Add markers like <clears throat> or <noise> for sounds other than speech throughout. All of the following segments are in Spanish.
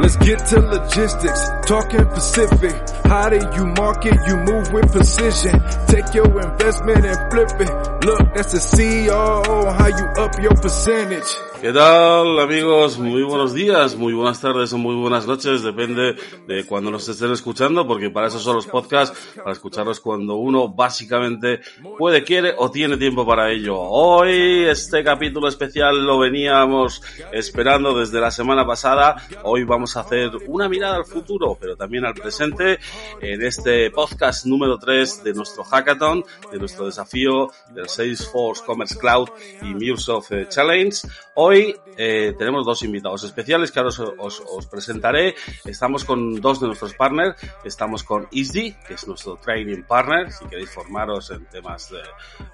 Let's get to logistics, talking Pacific. How do you market? You move with precision. Take your investment and flip it. Look, that's the CEO. How you up your percentage? ¿Qué tal amigos? Muy buenos días, muy buenas tardes o muy buenas noches, depende de cuando nos estén escuchando, porque para eso son los podcasts, para escucharlos cuando uno básicamente puede, quiere o tiene tiempo para ello. Hoy este capítulo especial lo veníamos esperando desde la semana pasada, hoy vamos a hacer una mirada al futuro, pero también al presente, en este podcast número 3 de nuestro hackathon, de nuestro desafío del Salesforce Commerce Cloud y MuleSoft eh, Challenge. Hoy eh, tenemos dos invitados especiales que ahora os, os, presentaré. Estamos con dos de nuestros partners. Estamos con ISDI, que es nuestro training partner. Si queréis formaros en temas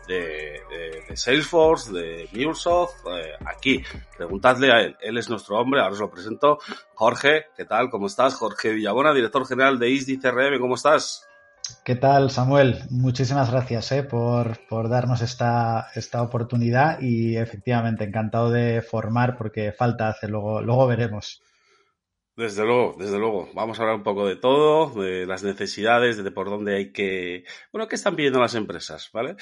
de, de, Salesforce, de MuleSoft, eh, aquí preguntadle a él. Él es nuestro hombre. Ahora os lo presento. Jorge, ¿qué tal? ¿Cómo estás? Jorge Villabona, director general de ISDI CRM. ¿Cómo estás? ¿Qué tal, Samuel? Muchísimas gracias eh, por, por, darnos esta, esta oportunidad y efectivamente encantado de formar porque falta hacer, luego, luego veremos. Desde luego, desde luego. Vamos a hablar un poco de todo, de las necesidades, de por dónde hay que, bueno, qué están pidiendo las empresas, ¿vale?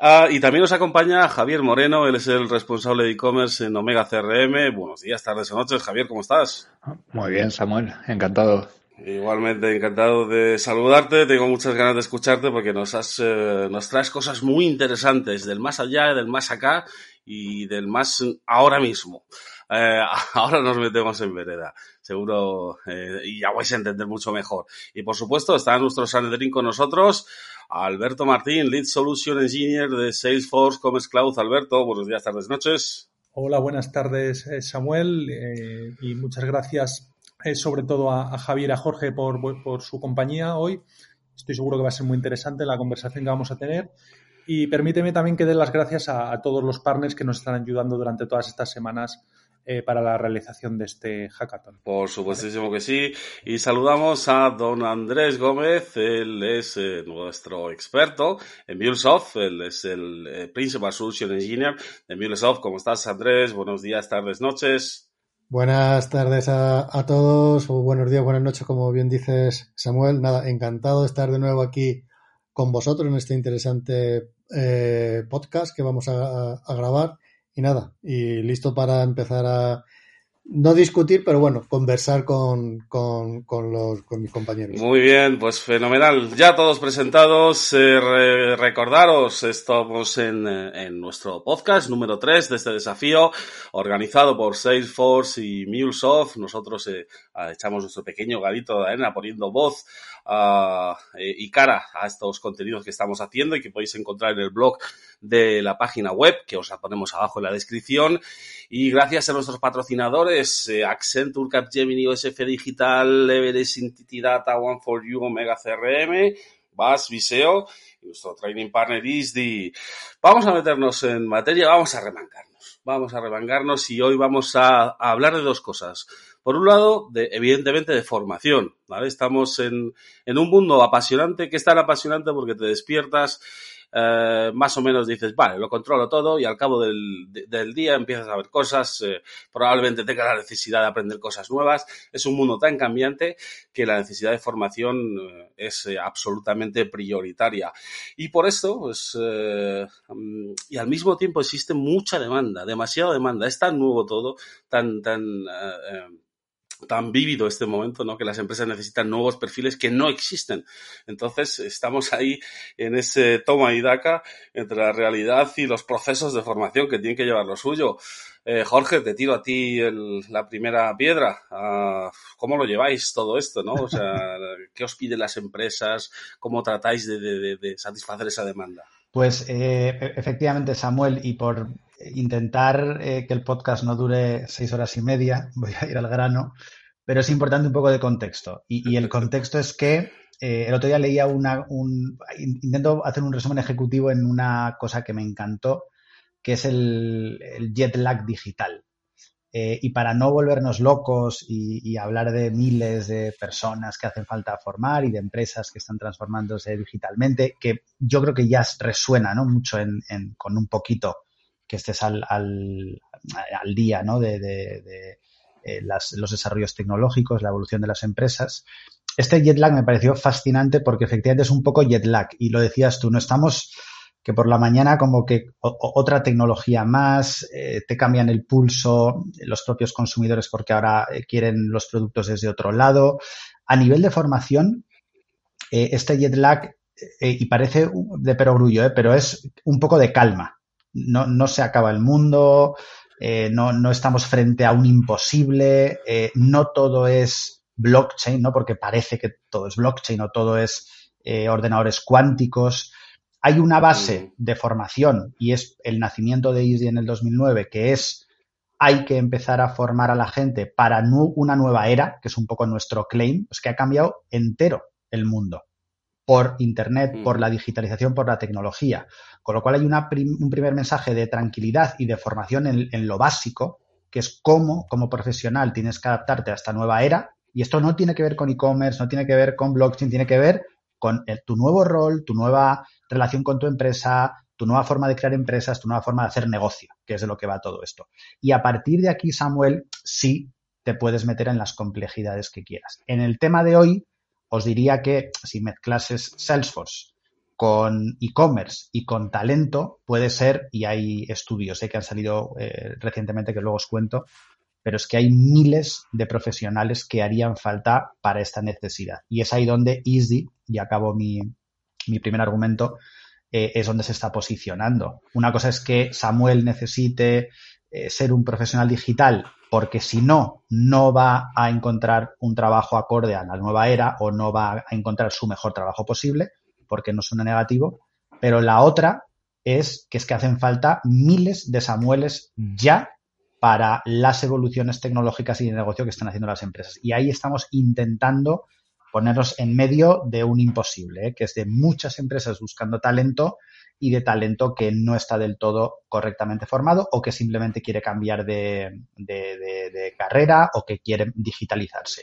Uh, y también nos acompaña Javier Moreno, él es el responsable de e-commerce en Omega CRM. Buenos días, tardes o noches. Javier, ¿cómo estás? Muy bien, Samuel, encantado. Igualmente encantado de saludarte, tengo muchas ganas de escucharte porque nos has, eh, nos traes cosas muy interesantes del más allá, del más acá y del más ahora mismo. Eh, <laughs> ahora nos metemos en vereda, seguro, eh, y ya vais a entender mucho mejor. Y por supuesto está nuestro Sanedrín con nosotros, Alberto Martín, Lead Solution Engineer de Salesforce Commerce Cloud. Alberto, buenos días, tardes, noches. Hola, buenas tardes, Samuel, y muchas gracias eh, sobre todo a, a, Javier a Jorge por, por, su compañía hoy. Estoy seguro que va a ser muy interesante la conversación que vamos a tener. Y permíteme también que dé las gracias a, a todos los partners que nos están ayudando durante todas estas semanas eh, para la realización de este hackathon. Por supuestísimo que sí. Y saludamos a don Andrés Gómez, él es eh, nuestro experto en MuleSoft, él es el eh, Principal Solution Engineer de MuleSoft. ¿Cómo estás, Andrés? Buenos días, tardes, noches. Buenas tardes a, a, todos, o buenos días, buenas noches, como bien dices, Samuel. Nada, encantado de estar de nuevo aquí con vosotros en este interesante eh, podcast que vamos a, a, grabar. Y nada, y listo para empezar a no discutir, pero bueno, conversar con, con, con, los, con mis compañeros. Muy bien, pues fenomenal. Ya todos presentados, eh, re recordaros, estamos en, en, nuestro podcast número 3 de este desafío, organizado por Salesforce y MuleSoft. Nosotros eh, echamos nuestro pequeño gadito de arena poniendo voz uh, y cara a estos contenidos que estamos haciendo y que podéis encontrar en el blog de la página web, que os la ponemos abajo en la descripción. Y gracias a nuestros patrocinadores, eh, Accenture, Capgemini, OSF Digital, Everest, Entity Data, One4U, Omega CRM, VAS, Viseo, y nuestro training partner ISDI. Vamos a meternos en materia, vamos a remangarnos. Vamos a remangarnos y hoy vamos a hablar de dos cosas. Por un lado, de, evidentemente de formación, ¿vale? Estamos en, en un mundo apasionante, que es tan apasionante porque te despiertas eh, más o menos dices, vale, lo controlo todo y al cabo del, del día empiezas a ver cosas, eh, probablemente tengas la necesidad de aprender cosas nuevas. Es un mundo tan cambiante que la necesidad de formación eh, es absolutamente prioritaria. Y por esto, pues, y al mismo tiempo existe mucha demanda, demasiada demanda. Es tan nuevo todo, tan, tan, tan vívido este momento, ¿no? Que las empresas necesitan nuevos perfiles que no existen. Entonces, estamos ahí en ese toma y daca entre la realidad y los procesos de formación que tienen que llevar lo suyo. Eh, Jorge, te tiro a ti el, la primera piedra. Uh, ¿Cómo lo lleváis todo esto, no? O sea, <laughs> ¿qué os piden las empresas? ¿Cómo tratáis de, de, de satisfacer esa demanda? Pues eh, efectivamente, Samuel, y por intentar eh, que el podcast no dure seis horas y media, <laughs> voy a ir al grano, pero es importante un poco de contexto. Y, el contexto es que eh, el otro día leía una, un, intento hacer un resumen ejecutivo en una cosa que me encantó, que es el, jet lag digital. Eh, y para no volvernos locos y, hablar de miles de personas que hacen falta formar y de empresas que están transformándose digitalmente, que yo creo que ya resuena ¿no? mucho en, con un poquito que estés al, al, al día ¿no? de, de, eh, los desarrollos tecnológicos, la evolución de las empresas. Este jet lag me pareció fascinante porque efectivamente es un poco jet lag y lo decías tú, no estamos que por la mañana como que otra tecnología más, eh, te cambian el pulso los propios consumidores porque ahora eh, quieren los productos desde otro lado. A nivel de formación, eh, este jet lag, y parece de perogrullo, pero es un poco de calma. No, no se acaba el mundo, no, no, estamos frente a un imposible, no todo es blockchain, ¿no? porque parece que todo es blockchain o todo es ordenadores cuánticos hay una base de formación y es el nacimiento de Easy en el 2009, que es hay que empezar a formar a la gente para una nueva era, que es un poco nuestro claim, es que ha cambiado entero el mundo por Internet, por la digitalización, por la tecnología. Con lo cual hay un primer mensaje de tranquilidad y de formación en, lo básico, que es cómo como profesional tienes que adaptarte a esta nueva era. Y esto no tiene que ver con e-commerce, no tiene que ver con blockchain, tiene que ver con tu nuevo rol, tu nueva relación con tu empresa, tu nueva forma de crear empresas, tu nueva forma de hacer negocio, que es de lo que va todo esto. Y a partir de aquí, Samuel, sí te puedes meter en las complejidades que quieras. En el tema de hoy, os diría que si mezclases Salesforce con e-commerce y con talento, puede ser, y hay estudios que han salido eh, recientemente que luego os cuento, pero es que hay miles de profesionales que harían falta para esta necesidad. Y es ahí donde Easy, y acabo mi, mi primer argumento, eh, es donde se está posicionando. Una cosa es que Samuel necesite eh, ser un profesional digital porque si no, no va a encontrar un trabajo acorde a la nueva era o no va a encontrar su mejor trabajo posible, porque no suena negativo. Pero la otra es que es que hacen falta miles de Samueles ya para las evoluciones tecnológicas y de negocio que están haciendo las empresas. Y ahí estamos intentando ponernos en medio de un imposible, ¿eh? que es de muchas empresas buscando talento y de talento que no está del todo correctamente formado o que simplemente quiere cambiar de, carrera o que quiere digitalizarse.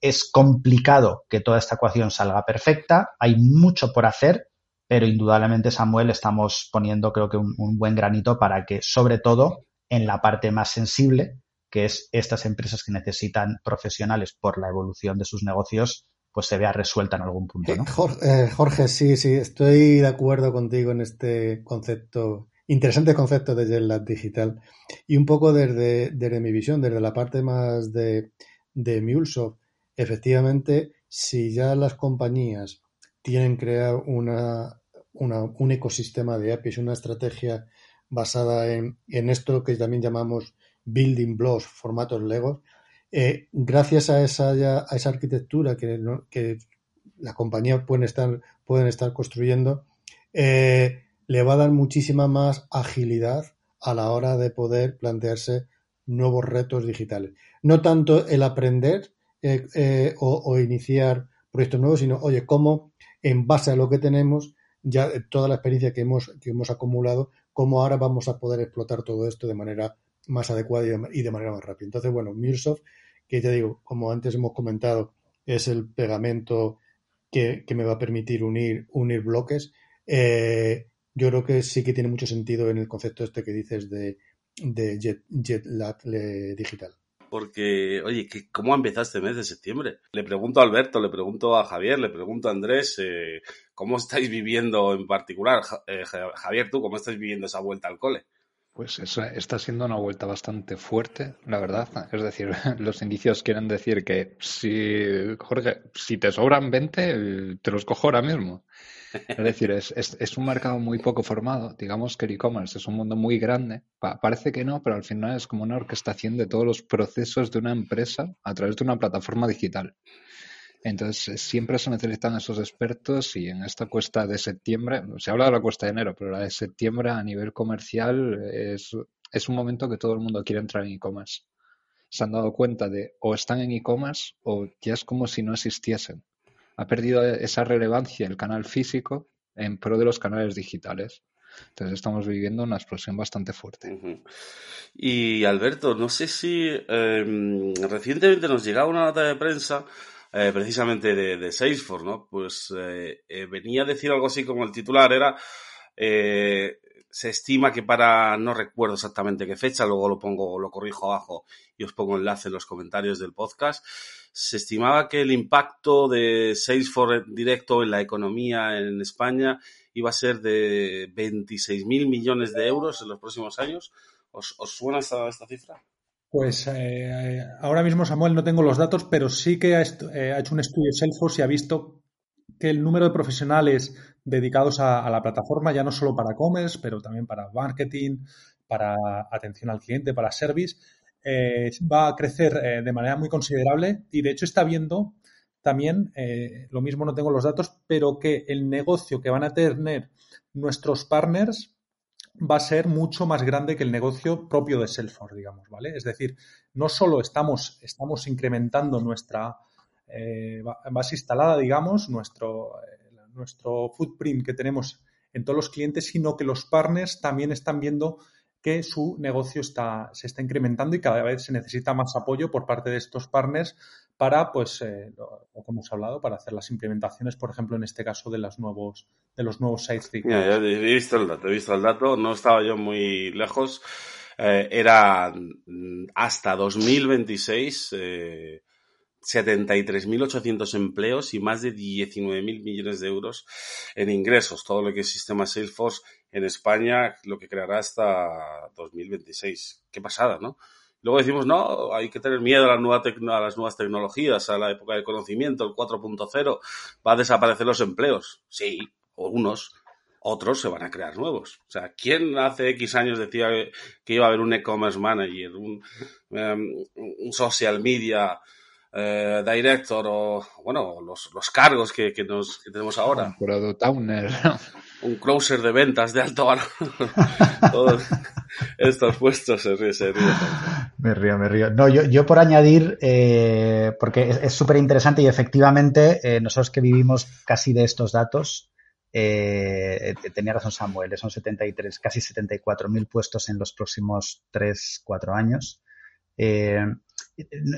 Es complicado que toda esta ecuación salga perfecta, hay mucho por hacer, pero indudablemente, Samuel, estamos poniendo creo que un, un buen granito para que, sobre todo, en la parte más sensible, que es estas empresas que necesitan profesionales por la evolución de sus negocios, pues se vea resuelta en algún punto. ¿no? Eh, Jorge, sí, sí, estoy de acuerdo contigo en este concepto, interesante concepto de Jet Digital. Y un poco desde, desde mi visión, desde la parte más de, de MuleSoft, efectivamente, si ya las compañías tienen creado una, una, un ecosistema de APIs, una estrategia basada en, en esto que también llamamos building blocks, formatos Legos, eh, gracias a esa, a esa arquitectura que, que las compañías pueden estar, construyendo, eh, le va a dar muchísima más agilidad a la hora de poder plantearse nuevos retos digitales. No tanto el aprender eh, o, iniciar proyectos nuevos, sino, oye, cómo en base a lo que tenemos, ya toda la experiencia que hemos, que hemos acumulado, cómo ahora vamos a poder explotar todo esto de manera más adecuada y de, manera más rápida. Entonces, bueno, Microsoft, que ya digo, como antes hemos comentado, es el pegamento que, me va a permitir unir, bloques. Eh, yo creo que sí que tiene mucho sentido en el concepto este que dices de, de Jet, Lag digital. Porque, oye, ¿cómo ha empezado este mes de septiembre? Le pregunto a Alberto, le pregunto a Javier, le pregunto a Andrés, eh, ¿cómo estáis viviendo en particular? Eh, Javier, ¿tú cómo estáis viviendo esa vuelta al cole? Pues está siendo una vuelta bastante fuerte, la verdad. Es decir, <laughs> los indicios quieren decir que si, Jorge, si te sobran 20, te los cojo ahora mismo. Es decir, es, un mercado muy poco formado. Digamos que el e-commerce es un mundo muy grande. parece que no, pero al final es como una orquestación de todos los procesos de una empresa a través de una plataforma digital. Entonces, eh, siempre se necesitan esos expertos y en esta cuesta de septiembre, se habla de la cuesta de enero, pero la de septiembre a nivel comercial es, un momento que todo el mundo quiere entrar en e-commerce. se han dado cuenta de o están en e-commerce o ya es como si no existiesen. Ha perdido esa relevancia el canal físico en pro de los canales digitales. Entonces estamos viviendo una explosión bastante fuerte. Y Alberto, no sé si eh, recientemente nos llegaba una nota de prensa eh, precisamente de, Salesforce, ¿no? Pues eh, eh, venía a decir algo así como el titular era, se estima que para, no recuerdo exactamente qué fecha, luego lo pongo, lo corrijo abajo y os pongo enlace en los comentarios del podcast, se estimaba que el impacto de Salesforce directo en la economía en España iba a ser de 26 mil millones de euros en los próximos años. ¿Os, os suena esta cifra? Pues eh, ahora mismo, Samuel, no tengo los datos, pero sí que ha, eh, hecho un estudio Salesforce y ha visto que el número de profesionales dedicados a, la plataforma, ya no solo para commerce, pero también para marketing, para atención al cliente, para service, eh, va a crecer eh, de manera muy considerable. Y de hecho está viendo también, eh, lo mismo no tengo los datos, pero que el negocio que van a tener nuestros partners va a ser mucho más grande que el negocio propio de Salesforce, digamos, ¿vale? Es decir, no solo estamos, estamos incrementando nuestra eh, ba- base instalada, digamos, nuestro, eh, nuestro footprint que tenemos en todos los clientes, sino que los partners también están viendo que su negocio está, se está incrementando y cada vez se necesita más apoyo por parte de estos partners para, pues, eh, lo, lo que hemos hablado, para hacer las implementaciones, por ejemplo, en este caso de los nuevos, de los nuevos sites Mira, ya he visto el dato, he visto el dato, no estaba yo muy lejos. Eh, era mm, hasta 2026 eh, 73.800 empleos y más de 19.000 millones de euros en ingresos. Todo lo que es sistema Salesforce en España, lo que creará hasta 2026. Qué pasada, ¿no? Luego decimos, no, hay que tener miedo a, la nueva a las nuevas tecnologías, a la época del conocimiento, el 4.0, va a desaparecer los empleos. Sí, o unos, otros se van a crear nuevos. O sea, ¿quién hace X años decía que iba a haber un e-commerce manager, un, um, un social media eh, director o, bueno, los, los cargos que, que, nos, que tenemos ahora? Un product owner. Un closer de ventas de alto valor. <laughs> Todos estos puestos se ríe, se ríe. Me río, me río. No, yo, yo por añadir, eh, porque es súper interesante y efectivamente eh, nosotros que vivimos casi de estos datos, eh, tenía razón Samuel, son 73, casi 74 mil puestos en los próximos 3, 4 años. Eh,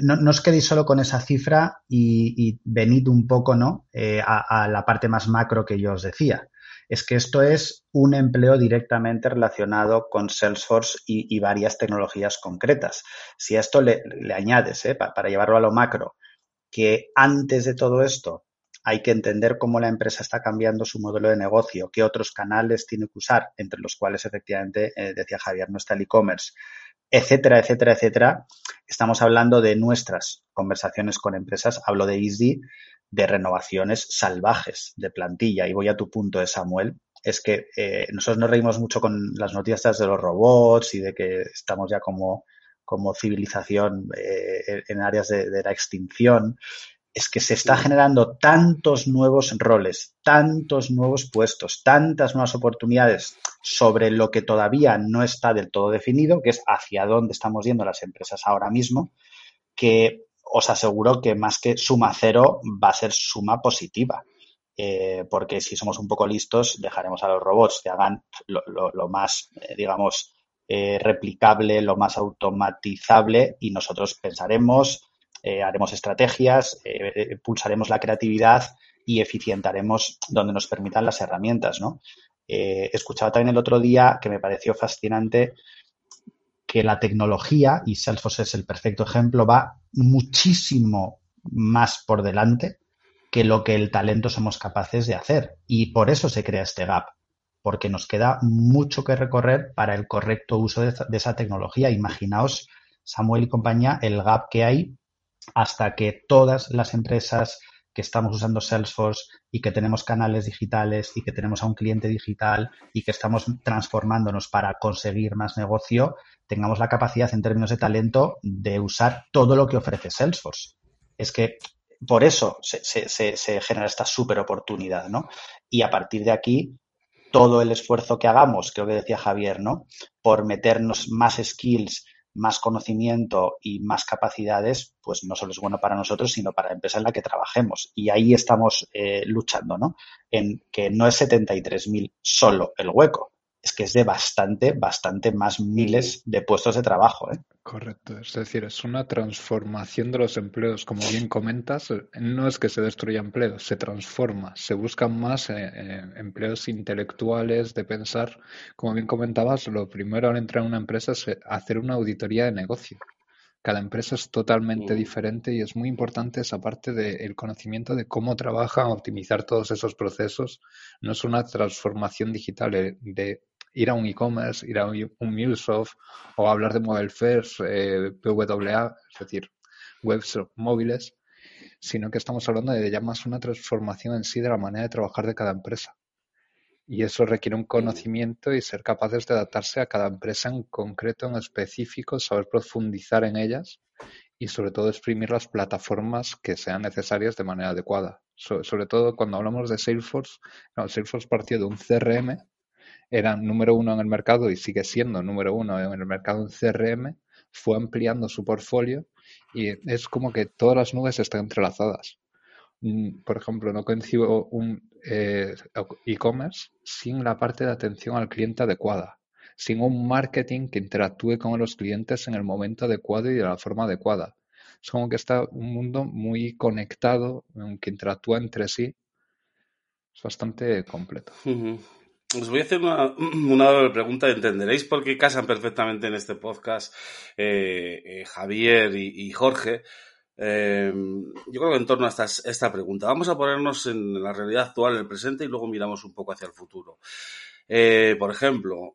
no, os quedéis solo con esa cifra y, venid un poco ¿no? Eh, a, la parte más macro que yo os decía. Es que esto es un empleo directamente relacionado con Salesforce y, varias tecnologías concretas. Si a esto le, añades, ¿eh? para, para llevarlo a lo macro, que antes de todo esto hay que entender cómo la empresa está cambiando su modelo de negocio, qué otros canales tiene que usar, entre los cuales efectivamente, eh, decía Javier, no está el e-commerce, etcétera, etcétera, etcétera. Estamos hablando de nuestras conversaciones con empresas, hablo de Easy, de renovaciones salvajes de plantilla. Y voy a tu punto, de Samuel, es que eh, nosotros nos reímos mucho con las noticias de los robots y de que estamos ya como, como civilización eh, en áreas de la extinción es que se está generando tantos nuevos roles, tantos nuevos puestos, tantas nuevas oportunidades sobre lo que todavía no está del todo definido, que es hacia dónde estamos yendo las empresas ahora mismo, que os aseguro que más que suma cero va a ser suma positiva. Eh, porque si somos un poco listos, dejaremos a los robots que hagan lo, lo, lo más, eh, digamos, eh, replicable, lo más automatizable y nosotros pensaremos, eh, haremos estrategias, eh, pulsaremos la creatividad y eficientaremos donde nos permitan las herramientas, ¿no? Eh, escuchaba también el otro día que me pareció fascinante que la tecnología, y Salesforce es el perfecto ejemplo, va muchísimo más por delante que lo que el talento somos capaces de hacer. Y por eso se crea este gap, porque nos queda mucho que recorrer para el correcto uso de esa tecnología. Imaginaos, Samuel y compañía, el gap que hay hasta que todas las empresas que estamos usando Salesforce y que tenemos canales digitales y que tenemos a un cliente digital y que estamos transformándonos para conseguir más negocio, tengamos la capacidad en términos de talento de usar todo lo que ofrece Salesforce. Es que por eso se, genera esta super oportunidad, ¿no? Y a partir de aquí, todo el esfuerzo que hagamos, creo que decía Javier, ¿no? Por meternos más skills más conocimiento y más capacidades, pues no solo es bueno para nosotros, sino para la empresa en la que trabajemos. Y ahí estamos eh, luchando, ¿no? En que no es 73.000 solo el hueco, es que es de bastante, bastante más miles de puestos de trabajo. ¿eh? Correcto, es decir, es una transformación de los empleos. Como bien comentas, eh, no es que se destruya empleo, se transforma, se buscan más eh, eh, empleos intelectuales de pensar. Como bien comentabas, lo primero al entrar en una empresa es hacer una auditoría de negocio. Cada empresa es totalmente diferente y es muy importante esa parte del conocimiento de cómo trabajan, optimizar todos esos procesos. No es una transformación digital de ir a un e-commerce, ir a un, MuleSoft o hablar de Mobile First, eh, PWA, es decir, webs móviles, sino que estamos hablando de ya más una transformación en sí de la manera de trabajar de cada empresa. Y eso requiere un conocimiento y ser capaces de adaptarse a cada empresa en concreto, en específico, saber profundizar en ellas y sobre todo exprimir las plataformas que sean necesarias de manera adecuada. sobre todo cuando hablamos de Salesforce, Salesforce partió de un CRM era número uno en el mercado y sigue siendo número uno en el mercado en CRM, fue ampliando su portfolio y es como que todas las nubes están entrelazadas. Mm, por ejemplo, no concibo un eh, e-commerce sin la parte de atención al cliente adecuada, sin un marketing que interactúe con los clientes en el momento adecuado y de la forma adecuada. Es como que está un mundo muy conectado, que interactúa entre sí. Es bastante completo. Os voy a hacer una, <clears throat> doble pregunta. Entenderéis por qué casan perfectamente en este podcast eh, eh, Javier y, Jorge. Eh, yo creo que en torno a esta, esta, pregunta. Vamos a ponernos en la realidad actual, en el presente, y luego miramos un poco hacia el futuro. por ejemplo,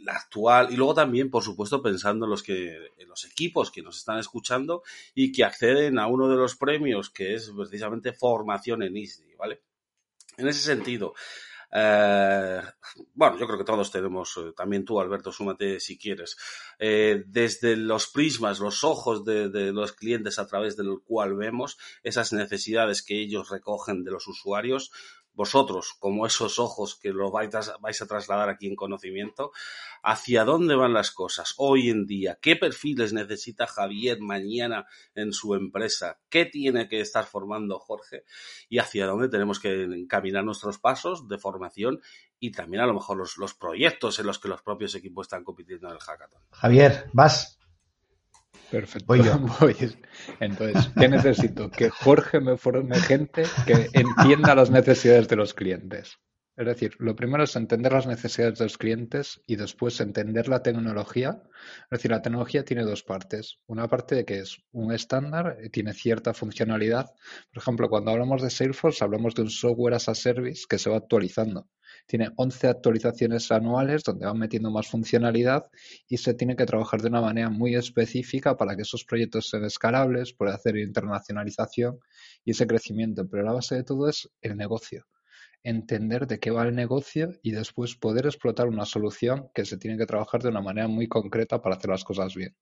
la actual, y luego también, por supuesto, pensando en los, que, en los equipos que nos están escuchando y que acceden a uno de los premios que es precisamente formación en ISDI, ¿vale? En ese sentido, eh, bueno, yo creo que todos tenemos, eh, también tú, Alberto, súmate si quieres, eh, desde los prismas, los ojos de, de, los clientes a través del cual vemos esas necesidades que ellos recogen de los usuarios, vosotros, como esos ojos que lo vais a, trasladar aquí en conocimiento, hacia dónde van las cosas hoy en día, qué perfiles necesita Javier mañana en su empresa, qué tiene que estar formando Jorge y hacia dónde tenemos que encaminar nuestros pasos de formación y también a lo mejor los, los proyectos en los que los propios equipos están compitiendo en el hackathon. Javier, vas. Perfecto. Voy yo. <laughs> Entonces, ¿qué necesito? Que Jorge me forme gente que entienda las necesidades de los clientes. Es decir, lo primero es entender las necesidades de los clientes y después entender la tecnología. Es decir, la tecnología tiene dos partes. Una parte de que es un estándar, eh, tiene cierta funcionalidad. Por ejemplo, cuando hablamos de Salesforce, hablamos de un software as a service que se va actualizando. Tiene 11 actualizaciones anuales donde van metiendo más funcionalidad y se tiene que trabajar de una manera muy específica para que esos proyectos sean escalables, pueda hacer internacionalización y ese crecimiento. Pero la base de todo es el negocio entender de qué va el negocio y después poder explotar una solución que se tiene que trabajar de una manera muy concreta para hacer las cosas bien.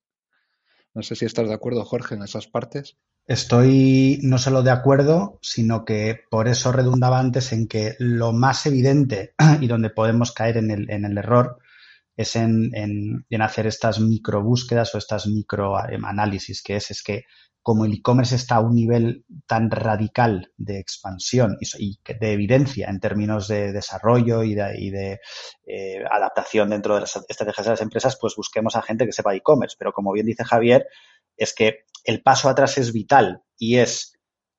No sé si estás de acuerdo, Jorge, en esas partes. Estoy no solo de acuerdo, sino que por eso redundaba antes en que lo más evidente <clears throat> y donde podemos caer en el, en el error es en, en, hacer estas micro búsquedas o estas micro análisis, que es, es que como el e-commerce está a un nivel tan radical de expansión y, de evidencia en términos de desarrollo y de, eh, adaptación dentro de las estrategias de las empresas, pues busquemos a gente que sepa e-commerce. Pero como bien dice Javier, es que el paso atrás es vital y es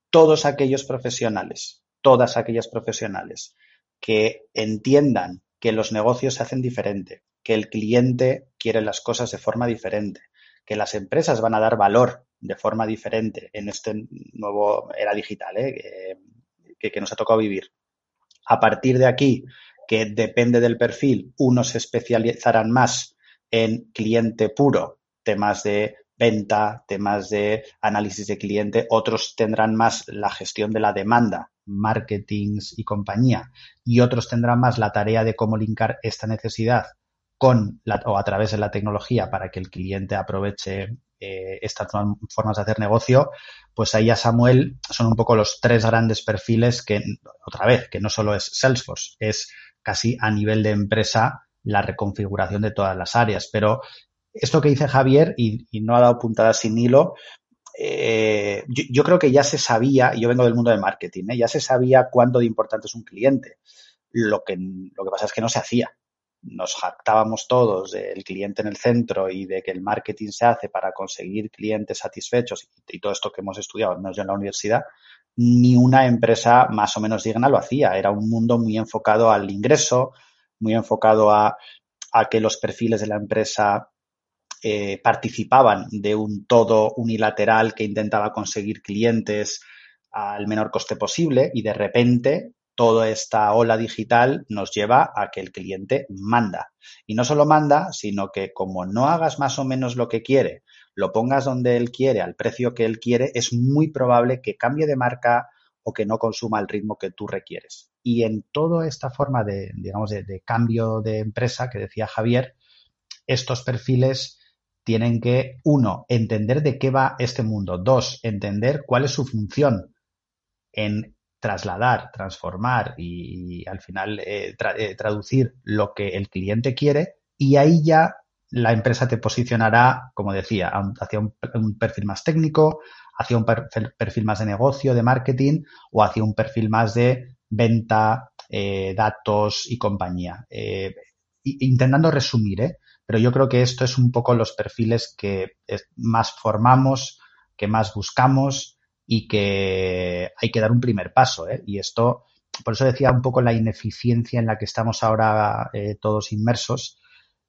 todos aquellos profesionales, todas aquellas profesionales que entiendan que los negocios se hacen diferente, que el cliente quiere las cosas de forma diferente, que las empresas van a dar valor de forma diferente en este nuevo era digital ¿eh? que, nos ha tocado vivir. A partir de aquí, que depende del perfil, unos se especializarán más en cliente puro, temas de venta, temas de análisis de cliente, otros tendrán más la gestión de la demanda, marketing y compañía, y otros tendrán más la tarea de cómo linkar esta necesidad con la, o a través de la tecnología para que el cliente aproveche eh, estas formas de hacer negocio, pues ahí a Samuel son un poco los tres grandes perfiles que, otra vez, que no solo es Salesforce, es casi a nivel de empresa la reconfiguración de todas las áreas, pero esto que dice Javier, y, y no ha dado puntadas sin hilo, eh, yo, creo que ya se sabía, yo vengo del mundo del marketing, ¿eh? ya se sabía cuándo de importante es un cliente. Lo que, lo que pasa es que no se hacía. Nos jactábamos todos del cliente en el centro y de que el marketing se hace para conseguir clientes satisfechos y, todo esto que hemos estudiado, al yo en la universidad, ni una empresa más o menos digna lo hacía. Era un mundo muy enfocado al ingreso, muy enfocado a, a que los perfiles de la empresa eh, participaban de un todo unilateral que intentaba conseguir clientes al menor coste posible y de repente toda esta ola digital nos lleva a que el cliente manda. Y no solo manda, sino que como no hagas más o menos lo que quiere, lo pongas donde él quiere, al precio que él quiere, es muy probable que cambie de marca o que no consuma el ritmo que tú requieres. Y en toda esta forma de, digamos, de, de cambio de empresa que decía Javier, estos perfiles tienen que, uno, entender de qué va este mundo. Dos, entender cuál es su función en trasladar, transformar y, al final eh, eh, traducir lo que el cliente quiere y ahí ya la empresa te posicionará, como decía, hacia un, perfil más técnico, hacia un per perfil más de negocio, de marketing o hacia un perfil más de venta, eh, datos y compañía. Intentando resumir, pero yo creo que esto es un poco los perfiles que más formamos, que más buscamos y que hay que dar un primer paso. ¿eh? Y esto, por eso decía un poco la ineficiencia en la que estamos ahora eh, todos inmersos,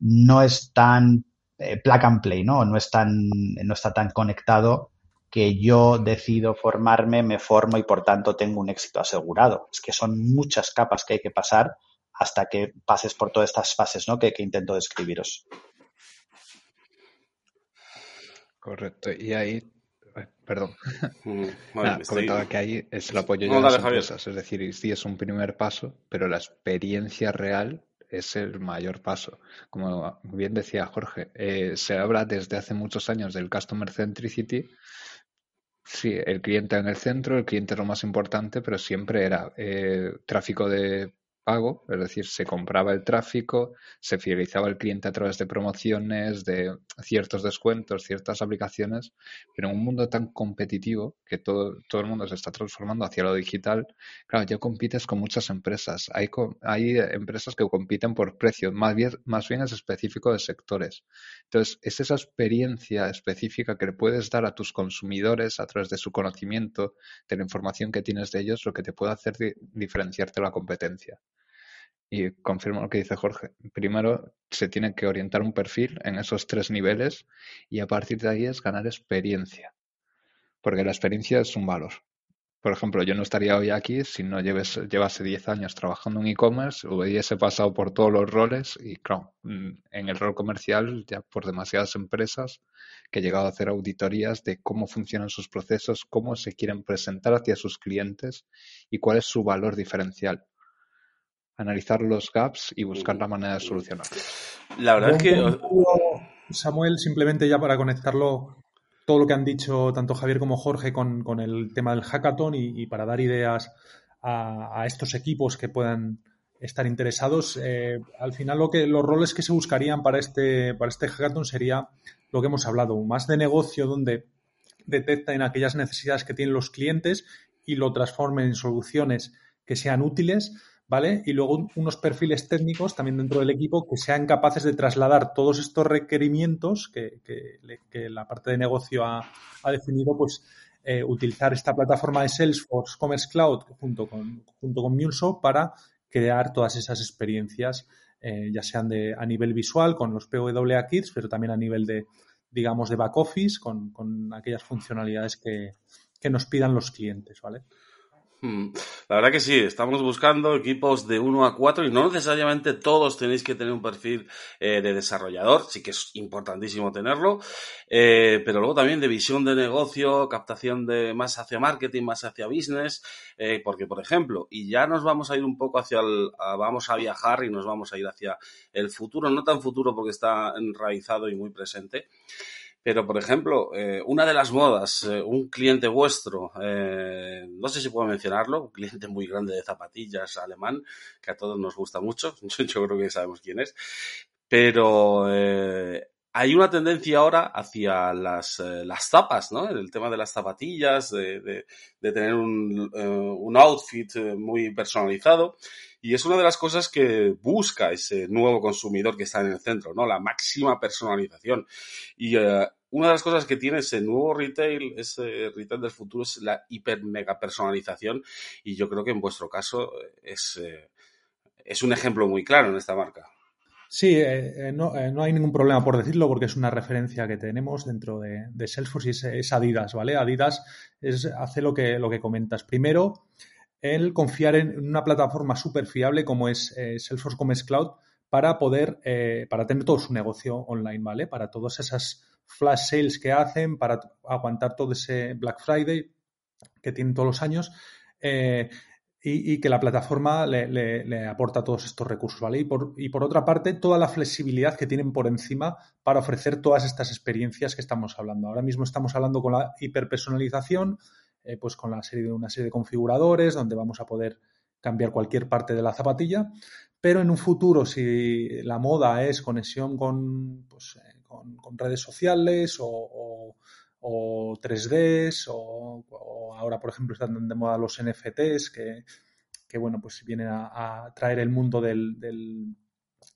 no es tan eh, and play, ¿no? No, es tan, no está tan conectado que yo decido formarme, me formo y por tanto tengo un éxito asegurado. Es que son muchas capas que hay que pasar hasta que pases por todas estas fases ¿no? que, que intento describiros. Correcto. Y ahí, perdón, <laughs> Mm, Nada, vale, estoy- comentaba que ahí es el apoyo No, ya dale, las Javier. empresas. Es decir, sí es un primer paso, pero la experiencia real es el mayor paso. Como bien decía Jorge, eh, se habla desde hace muchos años del Customer Centricity. Sí, el cliente en el centro, el cliente es lo más importante, pero siempre era eh, tráfico de pago, es decir, se compraba el tráfico, se fidelizaba al cliente a través de promociones, de ciertos descuentos, ciertas aplicaciones, pero en un mundo tan competitivo que todo, todo el mundo se está transformando hacia lo digital, claro, ya compites con muchas empresas. Hay, hay empresas que compiten por precio, más bien, más bien es específico de sectores. Entonces, es esa experiencia específica que le puedes dar a tus consumidores a través de su conocimiento, de la información que tienes de ellos, lo que te puede hacer di- diferenciarte la competencia. Y confirmo lo que dice Jorge. Primero se tiene que orientar un perfil en esos tres niveles y a partir de ahí es ganar experiencia. Porque la experiencia es un valor. Por ejemplo, yo no estaría hoy aquí si no lleves, llevase 10 años trabajando en e-commerce, hubiese pasado por todos los roles y, claro, mm, en el rol comercial ya por demasiadas empresas que he llegado a hacer auditorías de cómo funcionan sus procesos, cómo se quieren presentar hacia sus clientes y cuál es su valor diferencial. Analizar los gaps y buscar la manera de solucionarlos. La verdad es que... Samuel, simplemente ya para conectarlo todo lo que han dicho tanto Javier como Jorge con, con el tema del hackathon y, y para dar ideas a, a, estos equipos que puedan estar interesados, eh, al final lo que, los roles que se buscarían para este, para este hackathon sería lo que hemos hablado, más de negocio donde detecten aquellas necesidades que tienen los clientes y lo transformen en soluciones que sean útiles ¿vale? Y luego unos perfiles técnicos también dentro del equipo que sean capaces de trasladar todos estos requerimientos que, la parte de negocio ha, ha definido, pues eh, utilizar esta plataforma de Salesforce Commerce Cloud junto con, junto con MuleSoft para crear todas esas experiencias, eh, ya sean de, a nivel visual con los PWA Kits, pero también a nivel de, digamos, de back office con, con aquellas funcionalidades que, que nos pidan los clientes, ¿vale? La verdad que sí, estamos buscando equipos de 1 a 4 y no necesariamente todos tenéis que tener un perfil eh, de desarrollador, sí que es importantísimo tenerlo, eh, pero luego también de visión de negocio, captación de más hacia marketing, más hacia business, eh, porque por ejemplo, y ya nos vamos a ir un poco hacia el, vamos a viajar y nos vamos a ir hacia el futuro, no tan futuro porque está enraizado y muy presente, pero, por ejemplo, eh, una de las modas, eh, un cliente vuestro, eh, no sé si puedo mencionarlo, un cliente muy grande de zapatillas alemán, que a todos nos gusta mucho, <laughs> yo, creo que sabemos quién es, pero hay una tendencia ahora hacia las, las zapas, ¿no? El tema de las zapatillas, de, de, de tener un, un outfit muy personalizado. Y es una de las cosas que busca ese nuevo consumidor que está en el centro, ¿no? La máxima personalización. Y eh, una de las cosas que tiene ese nuevo retail, ese retail del futuro, es la hiper mega personalización. Y yo creo que en vuestro caso es, eh, es un ejemplo muy claro en esta marca. Sí, eh, eh, no, no, hay ningún problema por decirlo porque es una referencia que tenemos dentro de, de Salesforce y es, es, Adidas, ¿vale? Adidas es, hace lo que, lo que comentas. Primero, el confiar en una plataforma súper fiable como es eh, Salesforce Commerce Cloud para poder, eh, para tener todo su negocio online, ¿vale? Para todas esas flash sales que hacen, para aguantar todo ese Black Friday que tienen todos los años. Eh, y, que la plataforma le, le, le, aporta todos estos recursos, ¿vale? Y por, y por, otra parte, toda la flexibilidad que tienen por encima para ofrecer todas estas experiencias que estamos hablando. Ahora mismo estamos hablando con la hiperpersonalización, eh, pues con la serie de una serie de configuradores donde vamos a poder cambiar cualquier parte de la zapatilla, pero en un futuro, si la moda es conexión con, pues, eh, con, redes sociales o, o o 3Ds o, o, ahora, por ejemplo, están de moda los NFTs que, que bueno, pues vienen a, a traer el mundo del, del,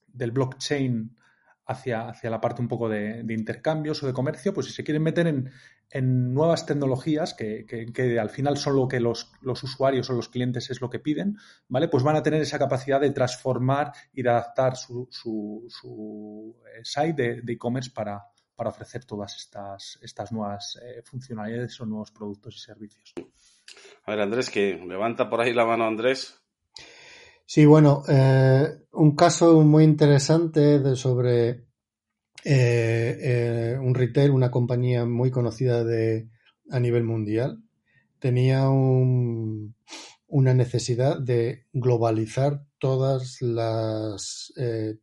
del blockchain hacia, hacia, la parte un poco de, intercambios o de comercio, pues si se quieren meter en, en nuevas tecnologías que, que, al final son lo que los, los, usuarios o los clientes es lo que piden, ¿vale? Pues van a tener esa capacidad de transformar y de adaptar su, su, su site de e-commerce para, para ofrecer todas estas, estas nuevas eh, funcionalidades o nuevos productos y servicios. A ver, Andrés, que levanta por ahí la mano, Andrés. Sí, bueno, eh, un caso muy interesante de sobre eh, eh, un retail, una compañía muy conocida de, a nivel mundial, tenía un, una necesidad de globalizar todas las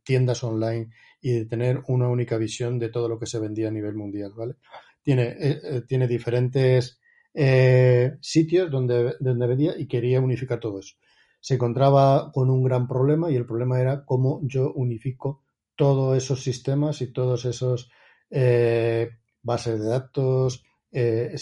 tiendas online y de tener una única visión de todo lo que se vendía a nivel mundial, ¿vale? Tiene, tiene diferentes sitios donde, donde vendía y quería unificar todo eso. Se encontraba con un gran problema y el problema era cómo yo unifico todos esos sistemas y todos esos eh, bases de datos, eh,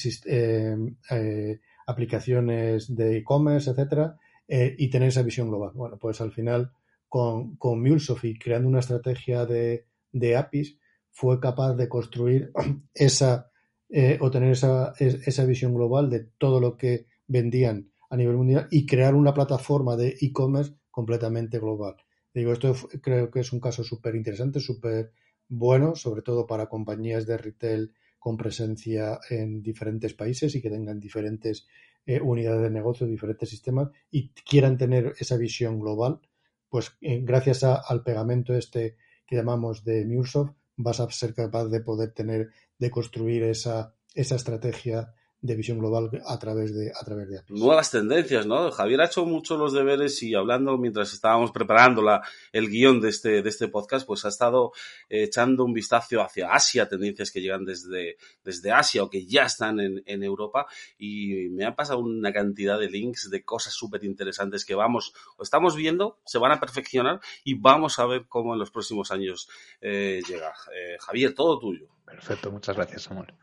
aplicaciones de e-commerce, etcétera, y tener esa visión global. Bueno, pues al final con, con MuleSoft y creando una estrategia de, de APIs, fue capaz de construir <clears throat> esa eh, o tener esa, esa visión global de todo lo que vendían a nivel mundial y crear una plataforma de e-commerce completamente global. Digo, esto creo que es un caso súper interesante, súper bueno, sobre todo para compañías de retail con presencia en diferentes países y que tengan diferentes eh, unidades de negocio, diferentes sistemas y quieran tener esa visión global pues eh, gracias a, al pegamento este que llamamos de MuleSoft, vas a ser capaz de poder tener, de construir esa, esa estrategia de visión global a través de a través de APIs. Nuevas tendencias, ¿no? Javier ha hecho mucho los deberes y hablando mientras estábamos preparando la, el guion de este, de este podcast, pues ha estado echando un vistazo hacia Asia, tendencias que llegan desde, desde Asia o que ya están en, en Europa y me ha pasado una cantidad de links de cosas súper interesantes que vamos o estamos viendo, se van a perfeccionar y vamos a ver cómo en los próximos años eh, llega. Eh, Javier, todo tuyo. Perfecto, muchas gracias, Samuel.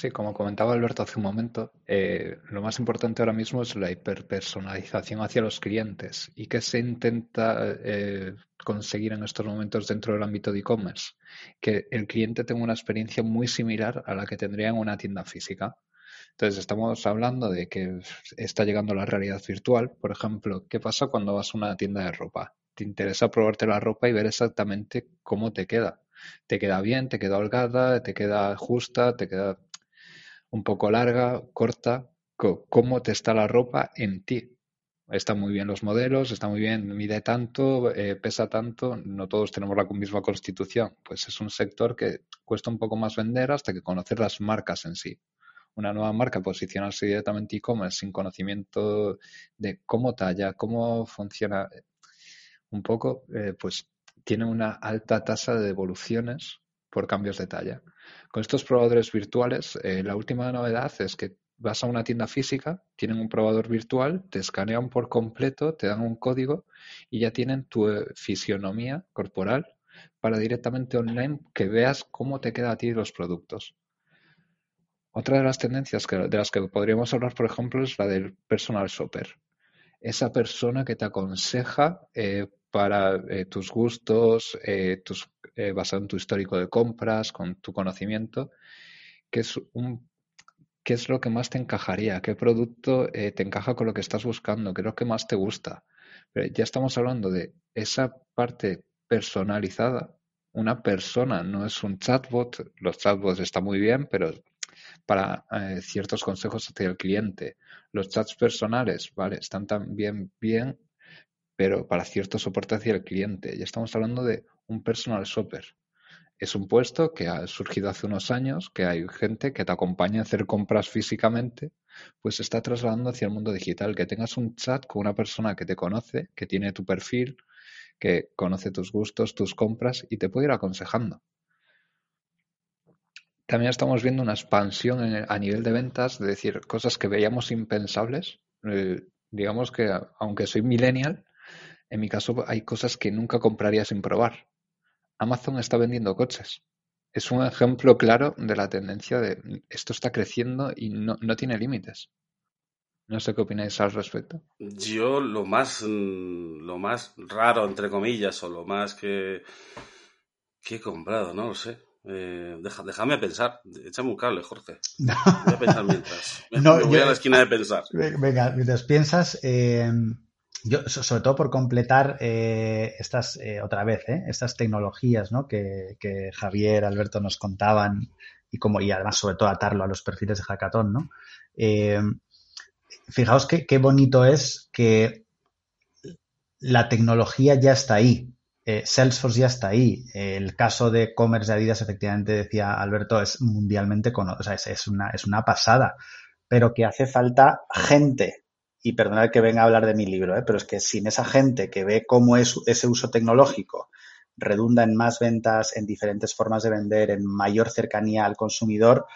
Sí, como comentaba Alberto hace un momento, eh, lo más importante ahora mismo es la hiperpersonalización hacia los clientes. ¿Y qué se intenta eh, conseguir en estos momentos dentro del ámbito de e-commerce? Que el cliente tenga una experiencia muy similar a la que tendría en una tienda física. Entonces, estamos hablando de que está llegando la realidad virtual. Por ejemplo, ¿qué pasa cuando vas a una tienda de ropa? Te interesa probarte la ropa y ver exactamente cómo te queda. Te queda bien, te queda holgada, te queda justa, te queda un poco larga, corta, cómo te está la ropa en ti. Están muy bien los modelos, está muy bien, mide tanto, eh, pesa tanto, no todos tenemos la misma constitución. Pues es un sector que cuesta un poco más vender hasta que conocer las marcas en sí. Una nueva marca, posicionarse directamente e-commerce sin conocimiento de cómo talla, cómo funciona, un poco, eh, pues tiene una alta tasa de devoluciones por cambios de talla. Con estos probadores virtuales, eh, la última novedad es que vas a una tienda física, tienen un probador virtual, te escanean por completo, te dan un código y ya tienen tu eh, fisionomía corporal para directamente online que veas cómo te queda a ti los productos. Otra de las tendencias de las que podríamos hablar, por ejemplo, es la del personal shopper. Esa persona que te aconseja eh, para eh, tus gustos, eh, tus, basado en tu histórico de compras, con tu conocimiento, que es qué es lo que más te encajaría, qué producto te encaja con lo que estás buscando, qué es lo que más te gusta. Pero ya estamos hablando de esa parte personalizada. Una persona no es un chatbot. Los chatbots están muy bien, pero para eh, ciertos consejos hacia el cliente. Los chats personales, ¿vale? Están también bien, pero para cierto soporte hacia el cliente. Ya estamos hablando de un personal shopper. Es un puesto que ha surgido hace unos años, que hay gente que te acompaña a hacer compras físicamente, pues se está trasladando hacia el mundo digital. Que tengas un chat con una persona que te conoce, que tiene tu perfil, que conoce tus gustos, tus compras y te puede ir aconsejando. También estamos viendo una expansión a nivel de ventas, de decir, cosas que veíamos impensables. Eh, digamos que, aunque soy millennial, en mi caso hay cosas que nunca compraría sin probar. Amazon está vendiendo coches. Es un ejemplo claro de la tendencia de esto está creciendo y no, no tiene límites. No sé qué opináis al respecto. Yo lo más, mm, lo más raro, entre comillas, o lo más que, que he comprado, no lo sé. Eh, déjame pensar. Échame un cable, Jorge. Voy a pensar mientras. <laughs> no, voy a la esquina de pensar. Venga, mientras piensas, eh, yo, sobre todo por completar eh, estas, eh, otra vez, estas tecnologías ¿no? que, Javier, Alberto nos contaban y, como, y además, sobre todo, atarlo a los perfiles de Hackathon, ¿no? fijaos qué bonito es que la tecnología ya está ahí. Eh, Salesforce ya está ahí. El caso de Commerce de Adidas, efectivamente, decía Alberto, es mundialmente conocido, o sea, es, una, es una pasada, pero que hace falta gente. Y perdonad que venga a hablar de mi libro, ¿eh? pero es que sin esa gente que ve cómo es ese uso tecnológico redunda en más ventas, en diferentes formas de vender, en mayor cercanía al consumidor,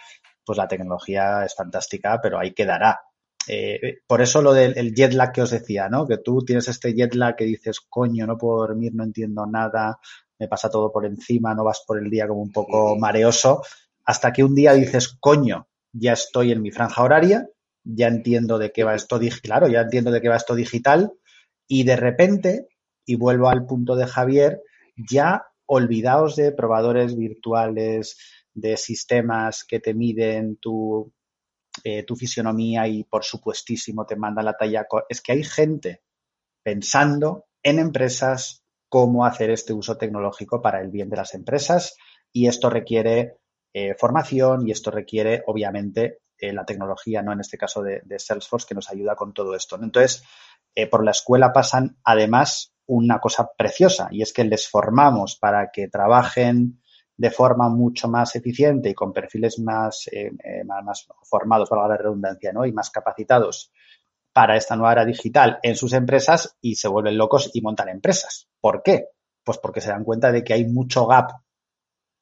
pues la tecnología es fantástica, pero ahí quedará. Eh, por eso lo del jet lag que os decía, ¿no? Que tú tienes este jet lag que dices, coño, no puedo dormir, no entiendo nada, me pasa todo por encima, no vas por el día como un poco mareoso, hasta que un día dices, coño, ya estoy en mi franja horaria, ya entiendo de qué va esto claro, ya entiendo de qué va esto digital, y de repente, y vuelvo al punto de Javier, ya olvidaos de probadores virtuales, de sistemas que te miden tu eh, tu fisionomía y por supuestísimo te manda la talla. Es que hay gente pensando en empresas cómo hacer este uso tecnológico para el bien de las empresas y esto requiere eh, formación y esto requiere obviamente eh, la tecnología, no en este caso de, Salesforce, que nos ayuda con todo esto. Entonces, por la escuela pasan además una cosa preciosa y es que les formamos para que trabajen de forma mucho más eficiente y con perfiles más, eh, eh, más, formados, para la redundancia, ¿no? y más capacitados para esta nueva era digital en sus empresas y se vuelven locos y montan empresas. ¿Por qué? Pues porque se dan cuenta de que hay mucho gap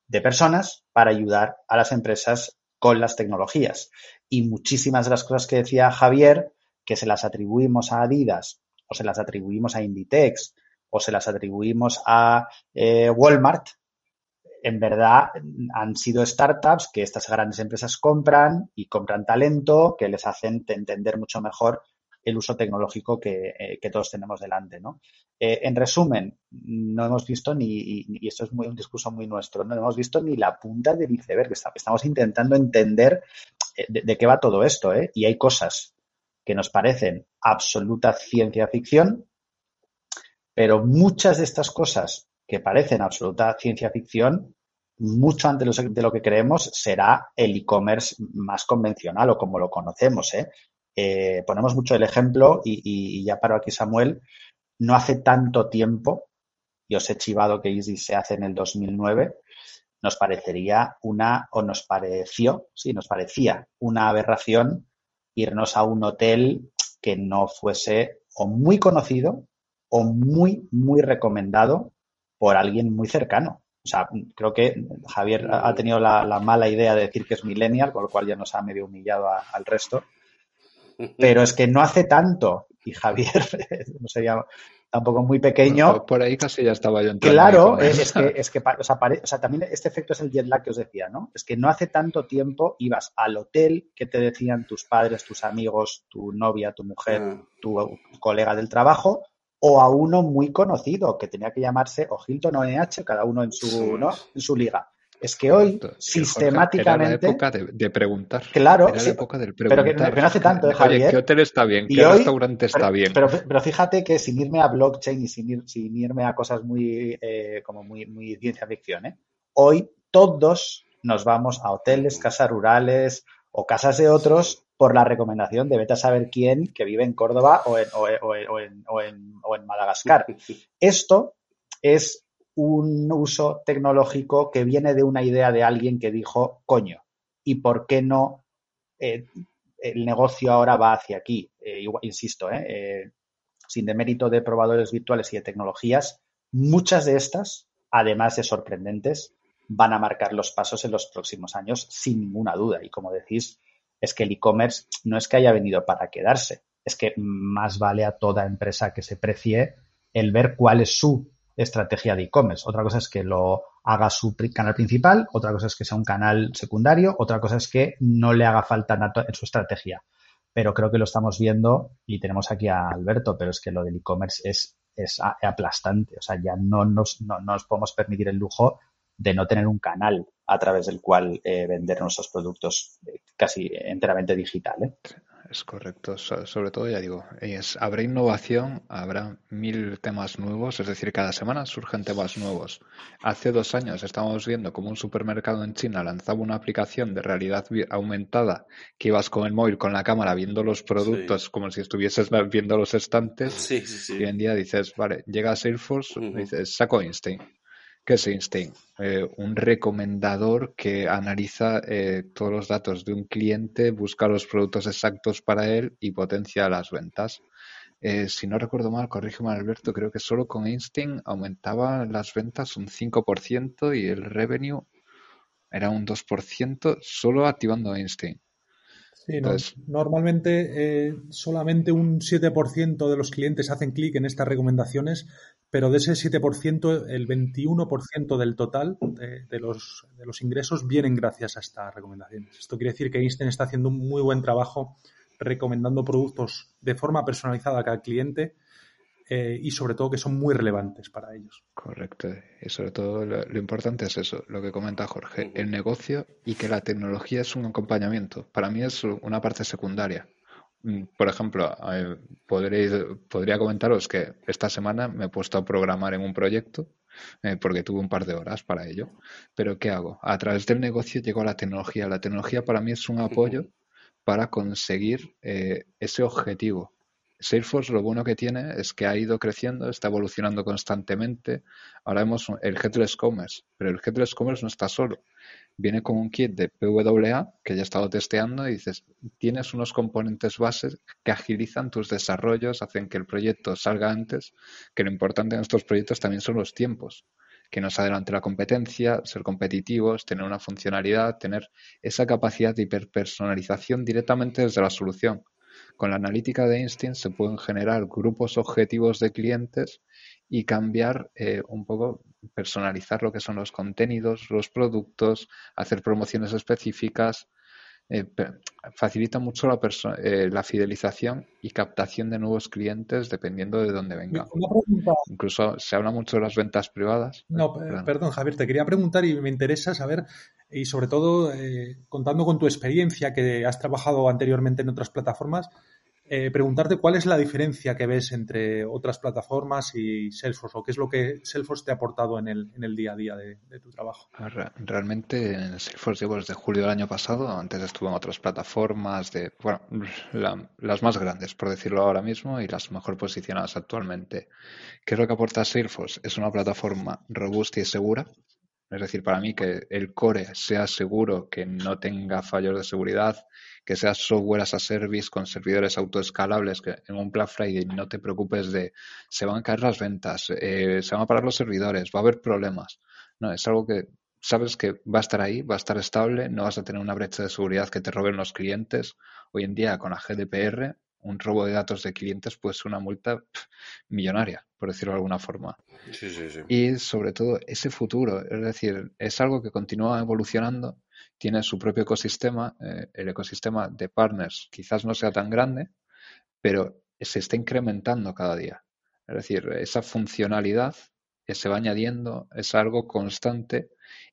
de personas para ayudar a las empresas con las tecnologías. Y muchísimas de las cosas que decía Javier, que se las atribuimos a Adidas o se las atribuimos a Inditex o se las atribuimos a eh, Walmart, en verdad han sido startups que estas grandes empresas compran y compran talento que les hacen entender mucho mejor el uso tecnológico que, eh, todos tenemos delante. ¿no? Eh, en resumen, no hemos visto ni, y esto es un discurso muy nuestro, no hemos visto ni la punta del iceberg. Estamos intentando entender eh, de, de, qué va todo esto. Y hay cosas que nos parecen absoluta ciencia ficción, pero muchas de estas cosas que parecen absoluta ciencia ficción, mucho antes de lo que creemos será el e-commerce más convencional o como lo conocemos. ¿eh? Eh, ponemos mucho el ejemplo y, ya paro aquí Samuel, no hace tanto tiempo, y os he chivado que Easy se hace en el 2009, nos parecería una, o nos pareció, sí, nos parecía una aberración irnos a un hotel que no fuese o muy conocido o muy, muy recomendado por alguien muy cercano. O sea, creo que Javier ha tenido la, mala idea de decir que es millennial, con lo cual ya nos ha medio humillado al resto. Pero es que no hace tanto, y Javier, <laughs> no sería tampoco muy pequeño. Por, por ahí casi ya estaba yo entrando. Claro, es, que, <laughs> es que o sea, pare- o sea, también este efecto es el jet lag que os decía, ¿no? Es que no hace tanto tiempo ibas al hotel que te decían tus padres, tus amigos, tu novia, tu mujer, Ah. tu colega del trabajo, o a uno muy conocido que tenía que llamarse o Hilton o NH, cada uno en su, Sí. ¿no? en su liga. Es que hoy, Correcto. Sistemáticamente, Era la época de, de preguntar. Claro, Era sí, la época del pero que- preguntar. pero no hace tanto, ¿eh, Oye, Javier? ¿qué hotel está bien? ¿Qué hoy- restaurante está pero, bien? Pero, pero fíjate que sin irme a blockchain y sin, ir- sin irme a cosas muy, eh, como muy, muy ciencia ficción, ¿eh? hoy todos nos vamos a hoteles, casas rurales o casas de otros por la recomendación de vete a saber quién que vive en Córdoba o en, o en- o en- o en- o en- o en Madagascar. <laughs> Esto es un uso tecnológico que viene de una idea de alguien que dijo, coño, ¿y por qué no eh, el negocio ahora va hacia aquí? Eh, insisto, eh, sin demérito de probadores virtuales y de tecnologías, muchas de estas, además de sorprendentes, van a marcar los pasos en los próximos años sin ninguna duda. Y como decís, es que el e-commerce no es que haya venido para quedarse, es que más vale a toda empresa que se precie el ver cuál es su estrategia de e-commerce. Otra cosa es que lo haga su canal principal, otra cosa es que sea un canal secundario, otra cosa es que no le haga falta nato- en su estrategia. Pero creo que lo estamos viendo y tenemos aquí a Alberto, pero es que lo del e-commerce es, es aplastante. O sea, ya no nos, no, no nos podemos permitir el lujo de no tener un canal a través del cual eh, vender nuestros productos eh, casi enteramente digital. ¿eh? Es correcto. So- sobre todo, ya digo, es, habrá innovación, habrá mil temas nuevos, es decir, cada semana surgen temas nuevos. Hace dos años estábamos viendo como un supermercado en China lanzaba una aplicación de realidad aumentada que ibas con el móvil, con la cámara, viendo los productos como si estuvieses viendo los estantes. Sí, sí, sí. Y hoy en día dices, vale, llega a Salesforce, dices, saco Instinct. ¿Qué es Instinct? Eh, un recomendador que analiza eh, todos los datos de un cliente, busca los productos exactos para él y potencia las ventas. Eh, si no recuerdo mal, corrígeme Alberto, creo que solo con Instinct aumentaba las ventas un 5% y el revenue era un 2% solo activando Instinct. Sí, no- normalmente eh, solamente un 7% de los clientes hacen clic en estas recomendaciones, pero de ese 7%, el 21% del total de, de los, de los ingresos vienen gracias a estas recomendaciones. Esto quiere decir que Einstein está haciendo un muy buen trabajo recomendando productos de forma personalizada a cada cliente eh, y sobre todo que son muy relevantes para ellos. Correcto. Y sobre todo lo, lo importante es eso, lo que comenta Jorge, el negocio y que la tecnología es un acompañamiento. Para mí es una parte secundaria. Mm, Por ejemplo, eh, podréis, podría comentaros que esta semana me he puesto a programar en un proyecto eh, porque tuve un par de horas para ello. Pero ¿qué hago? A través del negocio llegó a la tecnología. La tecnología para mí es un apoyo para conseguir eh, ese objetivo. Salesforce lo bueno que tiene es que ha ido creciendo, está evolucionando constantemente. Ahora vemos el Headless Commerce, pero el Headless Commerce no está solo. Viene con un kit de PWA que ya he estado testeando y dices, tienes unos componentes bases que agilizan tus desarrollos, hacen que el proyecto salga antes, que lo importante en estos proyectos también son los tiempos, que nos adelante la competencia, ser competitivos, tener una funcionalidad, tener esa capacidad de hiperpersonalización directamente desde la solución. Con la analítica de Instinct se pueden generar grupos objetivos de clientes y cambiar eh, un poco, personalizar lo que son los contenidos, los productos, hacer promociones específicas. eh, facilita mucho la, eh, la fidelización y captación de nuevos clientes dependiendo de dónde vengan. Incluso se habla mucho de las ventas privadas. No, pe- Perdón. perdón, Javier, te quería preguntar y me interesa saber, y sobre todo eh, contando con tu experiencia que has trabajado anteriormente en otras plataformas, eh, preguntarte cuál es la diferencia que ves entre otras plataformas y Salesforce, o qué es lo que Salesforce te ha aportado en el, en el día a día de, tu trabajo. Re- Realmente en Salesforce llevo desde julio del año pasado, antes estuve en otras plataformas de, bueno, la- las más grandes, por decirlo ahora mismo, y las mejor posicionadas actualmente. ¿Qué es lo que aporta Salesforce? Es una plataforma robusta y segura. Es decir, para mí que el core sea seguro, que no tenga fallos de seguridad, que sea software as a service con servidores autoescalables, que en un Black Friday no te preocupes de se van a caer las ventas, eh, se van a parar los servidores, va a haber problemas. No, es algo que sabes que va a estar ahí, va a estar estable, no vas a tener una brecha de seguridad que te roben los clientes. Hoy en día con la GDPR un robo de datos de clientes puede ser una multa <laughs> millonaria, por decirlo de alguna forma. Sí, sí, sí. Y sobre todo ese futuro, es decir, es algo que continúa evolucionando, tiene su propio ecosistema, eh, el ecosistema de partners quizás no sea tan grande, pero se está incrementando cada día. Es decir, esa funcionalidad que se va añadiendo es algo constante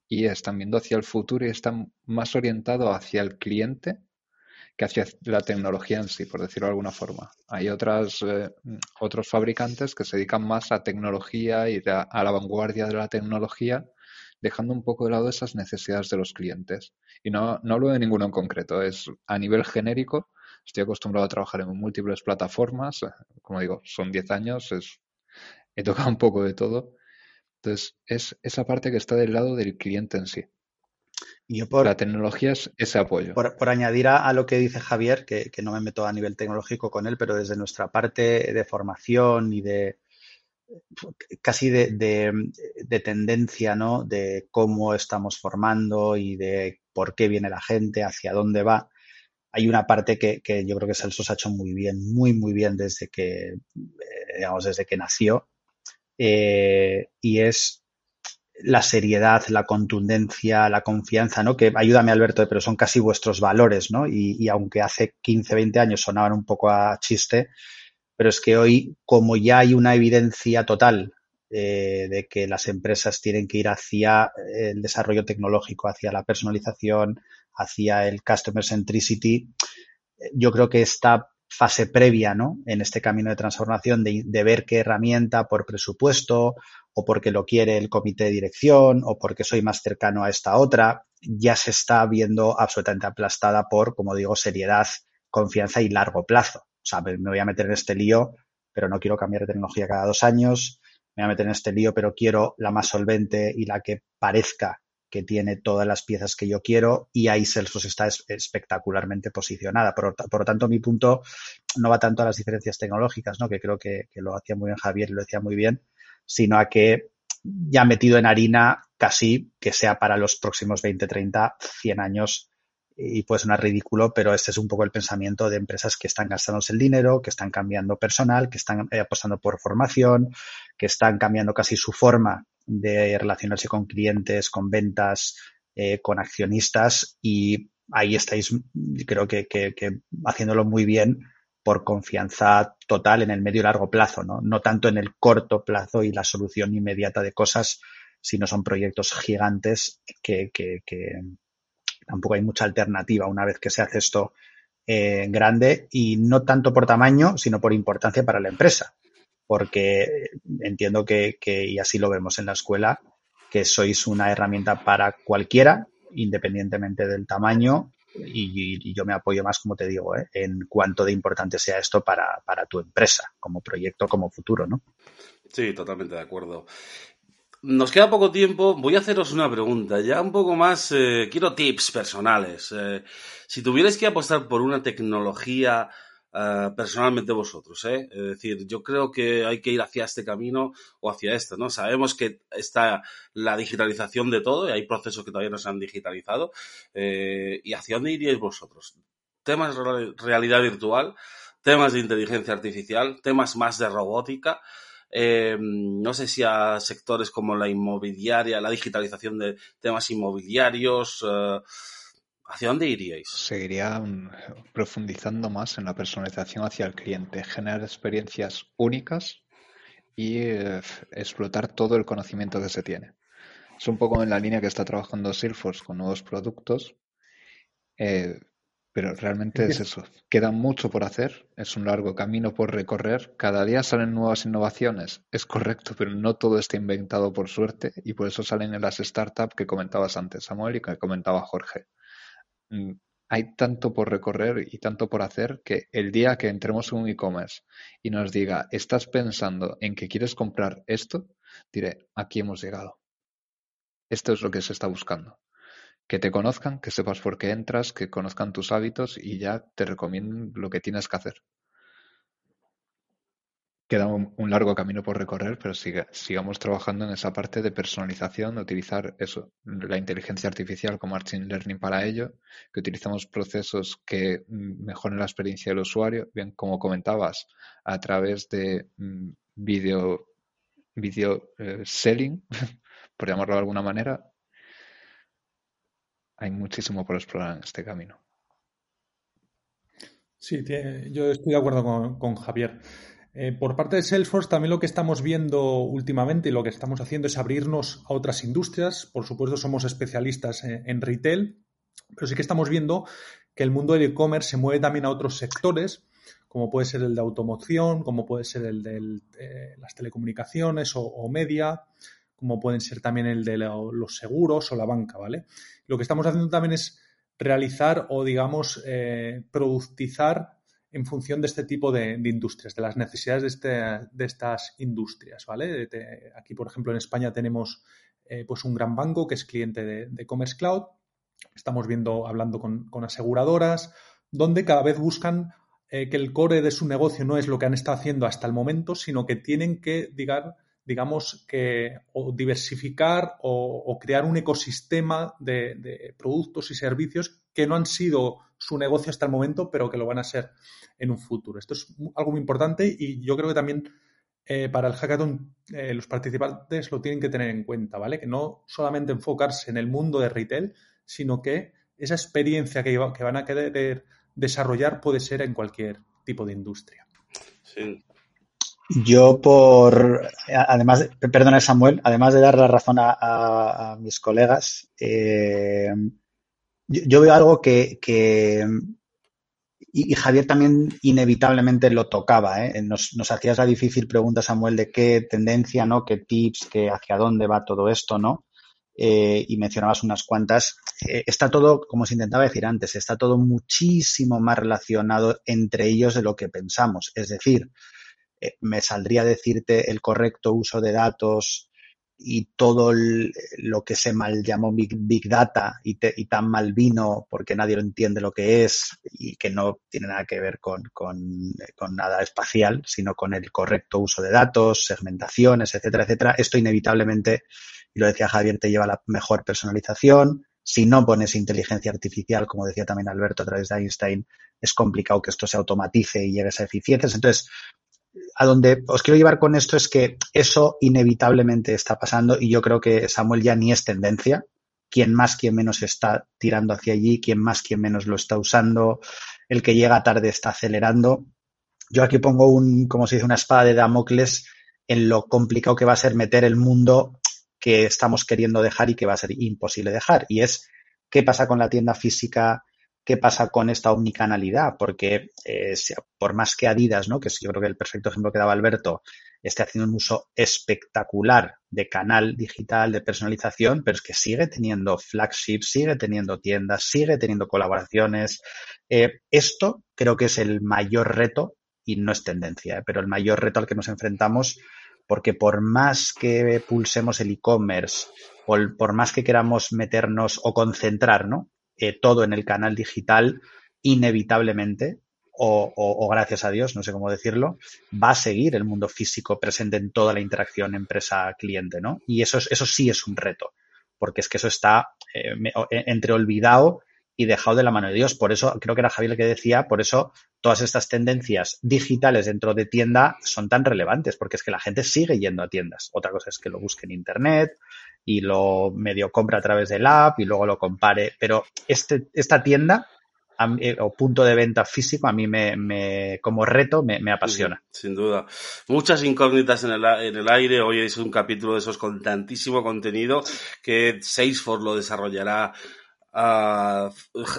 y están viendo hacia el futuro y están más orientado hacia el cliente que hacia la tecnología en sí, por decirlo de alguna forma. Hay otras, eh, otros fabricantes que se dedican más a tecnología y a, la vanguardia de la tecnología, dejando un poco de lado esas necesidades de los clientes. Y no, no hablo de ninguno en concreto, es a nivel genérico. Estoy acostumbrado a trabajar en múltiples plataformas, como digo, son 10 años, es, he tocado un poco de todo. Entonces, es esa parte que está del lado del cliente en sí. Y yo por, La tecnología es ese apoyo. por, por añadir a, a lo que dice Javier, que, que no me meto a nivel tecnológico con él, pero desde nuestra parte de formación y de casi de, de, de tendencia, ¿no? De cómo estamos formando y de por qué viene la gente, hacia dónde va. Hay una parte que, que yo creo que Celso se ha hecho muy bien, muy, muy bien desde que, eh, digamos, desde que nació. Eh, y es la seriedad, la contundencia, la confianza, ¿no? Que ayúdame Alberto, pero son casi vuestros valores, ¿no? Y, y aunque hace 15, 20 años sonaban un poco a chiste, pero es que hoy, como ya hay una evidencia total eh, de que las empresas tienen que ir hacia el desarrollo tecnológico, hacia la personalización, hacia el customer centricity, yo creo que esta fase previa, ¿no? En este camino de transformación, de, de ver qué herramienta por presupuesto, o porque lo quiere el comité de dirección, o porque soy más cercano a esta otra, ya se está viendo absolutamente aplastada por, como digo, seriedad, confianza y largo plazo. O sea, me voy a meter en este lío, pero no quiero cambiar de tecnología cada dos años, me voy a meter en este lío, pero quiero la más solvente y la que parezca que tiene todas las piezas que yo quiero y ahí Salesforce está es- espectacularmente posicionada. Por, lo tanto, mi punto no va tanto a las diferencias tecnológicas, ¿no? que creo que, que lo hacía muy bien Javier lo decía muy bien, sino a que ya metido en harina casi que sea para los próximos 20, 30, 100 años. Y puede sonar ridículo, pero este es un poco el pensamiento de empresas que están gastándose el dinero, que están cambiando personal, que están eh, apostando por formación, que están cambiando casi su forma de relacionarse con clientes, con ventas, eh, con accionistas. Y ahí estáis, creo que, que, que haciéndolo muy bien por confianza total en el medio y largo plazo, ¿no? No tanto en el corto plazo y la solución inmediata de cosas, sino son proyectos gigantes que, que, que tampoco hay mucha alternativa una vez que se hace esto eh, grande y no tanto por tamaño, sino por importancia para la empresa. Porque entiendo que, que, y así lo vemos en la escuela, que sois una herramienta para cualquiera, independientemente del tamaño, y, yo me apoyo más, como te digo, ¿eh? en cuanto de importante sea esto para, para tu empresa, como proyecto, como futuro, ¿no? Sí, totalmente de acuerdo. Nos queda poco tiempo. Voy a haceros una pregunta, ya un poco más. Eh, quiero tips personales. Eh, si tuvierais que apostar por una tecnología uh, personalmente vosotros, ¿eh? es decir, yo creo que hay que ir hacia este camino o hacia este, ¿no? Sabemos que está la digitalización de todo y hay procesos que todavía no se han digitalizado. Eh, ¿Y hacia dónde iríais vosotros? Temas de realidad virtual, temas de inteligencia artificial, temas más de robótica. Eh, no sé si a sectores como la inmobiliaria, la digitalización de temas inmobiliarios. Eh, ¿Hacia dónde iríais? Seguiría profundizando más en la personalización hacia el cliente, generar experiencias únicas y eh, explotar todo el conocimiento que se tiene. Es un poco en la línea que está trabajando Salesforce con nuevos productos, eh, pero realmente es eso. Queda mucho por hacer, es un largo camino por recorrer. Cada día salen nuevas innovaciones, es correcto, pero no todo está inventado por suerte y por eso salen en las startups que comentabas antes, Samuel, y que comentaba Jorge. Hay tanto por recorrer y tanto por hacer que el día que entremos en un e-commerce y nos diga, estás pensando en que quieres comprar esto, diré, aquí hemos llegado. Esto es lo que se está buscando que te conozcan, que sepas por qué entras, que conozcan tus hábitos y ya te recomienden lo que tienes que hacer. Queda un, largo camino por recorrer, pero siga- sigamos trabajando en esa parte de personalización, de utilizar eso, la inteligencia artificial como Machine Learning para ello, que utilicemos procesos que mm, mejoren la experiencia del usuario, bien como comentabas, a través de mm, video, video eh, selling, <laughs> por llamarlo de alguna manera. Hay muchísimo por explorar en este camino. Sí, yo estoy de acuerdo con Javier. Eh, por parte de Salesforce, también lo que estamos viendo últimamente y lo que estamos haciendo es abrirnos a otras industrias. Por supuesto, somos especialistas en, retail, pero sí que estamos viendo que el mundo del e-commerce se mueve también a otros sectores, como puede ser el de automoción, como puede ser el de las telecomunicaciones o, media, como pueden ser también el de lo- los seguros o la banca, ¿vale? Lo que estamos haciendo también es realizar o, digamos, eh, productizar en función de este tipo de, industrias, de las necesidades de, este- de estas industrias, ¿vale? Aquí, por ejemplo, en España tenemos eh, pues un gran banco que es cliente de, Commerce Cloud. Estamos viendo, hablando con, aseguradoras, donde cada vez buscan eh, que el core de su negocio no es lo que han estado haciendo hasta el momento, sino que tienen que, digar, digamos, que o diversificar o, crear un ecosistema de, productos y servicios que no han sido su negocio hasta el momento, pero que lo van a ser en un futuro. Esto es algo muy importante y yo creo que también eh, para el hackathon eh, los participantes lo tienen que tener en cuenta, ¿vale? Que no solamente enfocarse en el mundo de retail, sino que esa experiencia que, que van a querer desarrollar puede ser en cualquier tipo de industria. Sí. Yo por, además, de- perdona Samuel, además de dar la razón a, mis colegas, eh, yo, veo algo que, y, Javier también inevitablemente lo tocaba, ¿eh? Nos, nos hacías la difícil pregunta, Samuel, de qué tendencia, ¿no? ¿Qué tips, qué hacia dónde va todo esto, ¿no? Eh, y mencionabas unas cuantas. Eh, está todo, como se intentaba decir antes, está todo muchísimo más relacionado entre ellos de lo que pensamos. Es decir, eh, me saldría decirte el correcto uso de datos y todo lo que se mal llamó Big, big Data y, tan mal vino porque nadie lo entiende lo que es y que no tiene nada que ver con, con- nada espacial, sino con el correcto uso de datos, segmentaciones, etcétera, etcétera. Esto inevitablemente, y lo decía Javier, te lleva a la mejor personalización. Si no pones inteligencia artificial, como decía también Alberto a través de Einstein, es complicado que esto se automatice y llegue a esa eficiencia. Entonces, a donde os quiero llevar con esto es que eso inevitablemente está pasando y yo creo que Samuel ya ni es tendencia. Quien más, quien menos está tirando hacia allí, quien más, quien menos lo está usando, el que llega tarde está acelerando. Yo aquí pongo un, como se dice, una espada de Damocles en lo complicado que va a ser meter el mundo que estamos queriendo dejar y que va a ser imposible dejar. Y es qué pasa con la tienda física, qué pasa con esta omnicanalidad, porque eh, por más que Adidas, ¿no? que yo creo que el perfecto ejemplo que daba Alberto, esté haciendo un uso espectacular de canal digital, de personalización, pero es que sigue teniendo flagships, sigue teniendo tiendas, sigue teniendo colaboraciones. Eh, esto creo que es el mayor reto, y no es tendencia, ¿eh? pero el mayor reto al que nos enfrentamos, porque por más que pulsemos el e-commerce, por, por más que queramos meternos o concentrar, ¿no? Eh, todo en el canal digital, inevitablemente, o, o- o gracias a Dios, no sé cómo decirlo, va a seguir el mundo físico presente en toda la interacción empresa-cliente, ¿no? Y eso, es- eso sí es un reto, porque es que eso está eh, e- entre olvidado y dejado de la mano de Dios. Por eso, creo que era Javier el que decía, por eso todas estas tendencias digitales dentro de tienda son tan relevantes, porque es que la gente sigue yendo a tiendas. Otra cosa es que lo busque en Internet y lo medio compra a través del app y luego lo compare. Pero este, esta tienda eh, o punto de venta físico a mí me, me- como reto me, apasiona. Sin duda. Muchas incógnitas en el, en el aire. Hoy es un capítulo de esos con tantísimo contenido que Salesforce lo desarrollará. A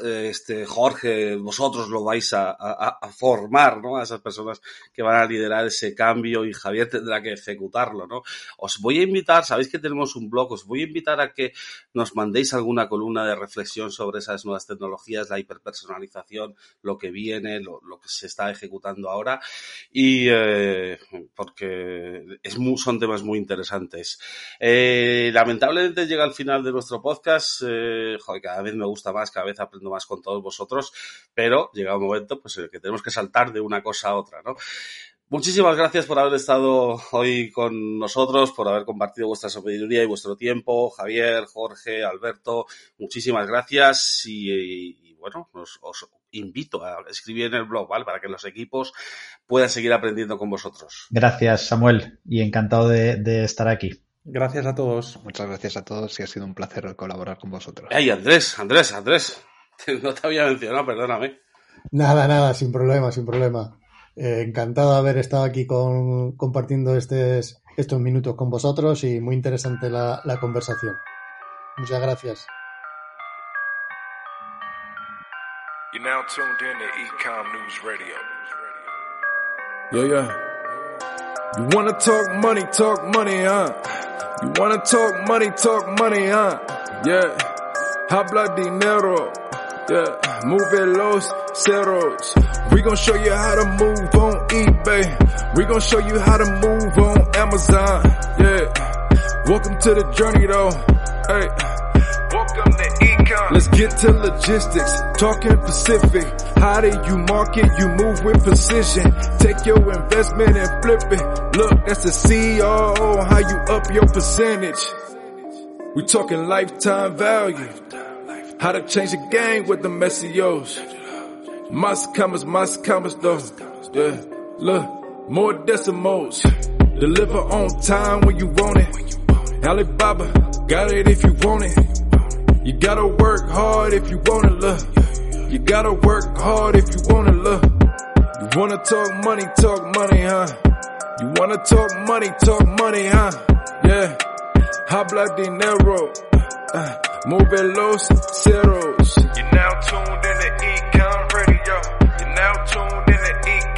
este Jorge, vosotros lo vais a, a- a formar, ¿no? A esas personas que van a liderar ese cambio y Javier tendrá que ejecutarlo, ¿no? Os voy a invitar, sabéis que tenemos un blog, os voy a invitar a que nos mandéis alguna columna de reflexión sobre esas nuevas tecnologías, la hiperpersonalización, lo que viene, lo, lo que se está ejecutando ahora y eh, porque es muy- son temas muy interesantes. Eh, lamentablemente llega al final de nuestro podcast, eh, joder, cada vez me gusta más, cada vez aprendo más con todos vosotros, pero llega un momento pues en el que tenemos que saltar de una cosa a otra, ¿no? Muchísimas gracias por haber estado hoy con nosotros, por haber compartido vuestra sabiduría y vuestro tiempo. Javier, Jorge, Alberto, muchísimas gracias y, bueno, os, invito a escribir en el blog, ¿vale? Para que los equipos puedan seguir aprendiendo con vosotros. Gracias, Samuel, y encantado de estar aquí. Gracias a todos. Muchas gracias a todos y ha sido un placer colaborar con vosotros. Ay, Andrés, Andrés, Andrés. <laughs> No te había mencionado, perdóname. Nada, nada, sin problema, sin problema. Eh, encantado de haber estado aquí con, compartiendo estes, estos minutos con vosotros y muy interesante la, la conversación. Muchas gracias. You're now tuned in to Ecom News Radio. Yeah, yeah. You wanna talk money, talk money, huh? You wanna talk money, talk money, huh? Yeah. Habla dinero. Yeah. Move los ceros. We gon' show you how to move on eBay. We gon' show you how to move on Amazon. Yeah. Welcome to the journey though. Hey. Let's get to logistics, talking Pacific. How do you market? You move with precision. Take your investment and flip it. Look, that's the CEO. How you up your percentage? We talking lifetime value. How to change the game with the SEOs. Mas commas, mas commas though. Yeah, look, more decimals. Deliver on time when you want it. Alibaba, got it if you want it. You gotta work hard if you wanna love. You gotta work hard if you wanna love. You wanna talk money, talk money, huh? You wanna talk money, talk money, huh? Yeah. Habla dinero. Uh, move los ceros. You're now tuned in to Econ Radio. You're now tuned in to Econ